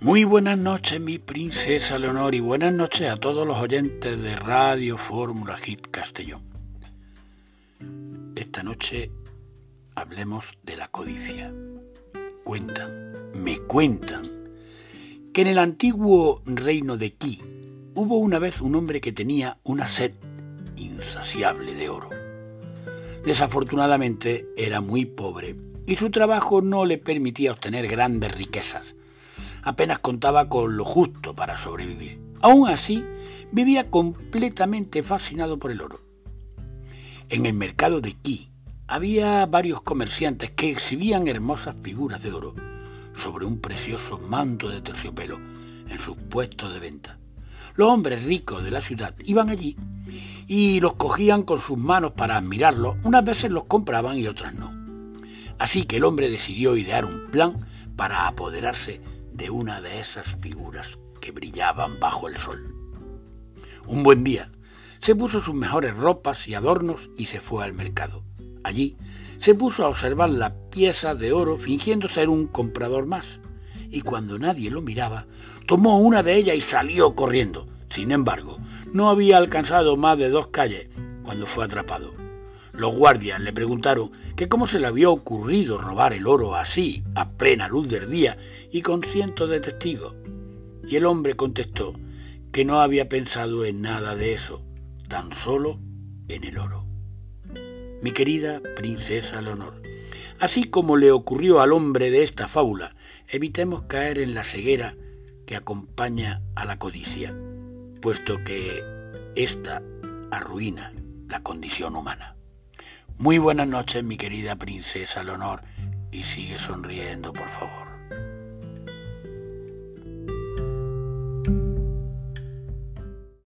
Muy buenas noches, mi princesa Leonor, y buenas noches a todos los oyentes de Radio Fórmula Hit Castellón. Esta noche hablemos de la codicia. Cuentan, me cuentan, que en el antiguo reino de Ki hubo una vez un hombre que tenía una sed insaciable de oro. Desafortunadamente era muy pobre y su trabajo no le permitía obtener grandes riquezas. Apenas contaba con lo justo para sobrevivir. Aún así, vivía completamente fascinado por el oro. En el mercado de Ki había varios comerciantes que exhibían hermosas figuras de oro sobre un precioso manto de terciopelo en sus puestos de venta. Los hombres ricos de la ciudad iban allí y los cogían con sus manos para admirarlos. Unas veces los compraban y otras no. Así que el hombre decidió idear un plan para apoderarse de una de esas figuras que brillaban bajo el sol. Un buen día, se puso sus mejores ropas y adornos y se fue al mercado. Allí se puso a observar la pieza de oro fingiendo ser un comprador más. Y cuando nadie lo miraba, tomó una de ellas y salió corriendo. Sin embargo, no había alcanzado más de dos calles cuando fue atrapado. Los guardias le preguntaron que cómo se le había ocurrido robar el oro así, a plena luz del día y con cientos de testigos. Y el hombre contestó que no había pensado en nada de eso, tan solo en el oro. Mi querida princesa Leonor, así como le ocurrió al hombre de esta fábula, evitemos caer en la ceguera que acompaña a la codicia puesto que esta arruina la condición humana. Muy buenas noches, mi querida princesa Leonor, y sigue sonriendo, por favor.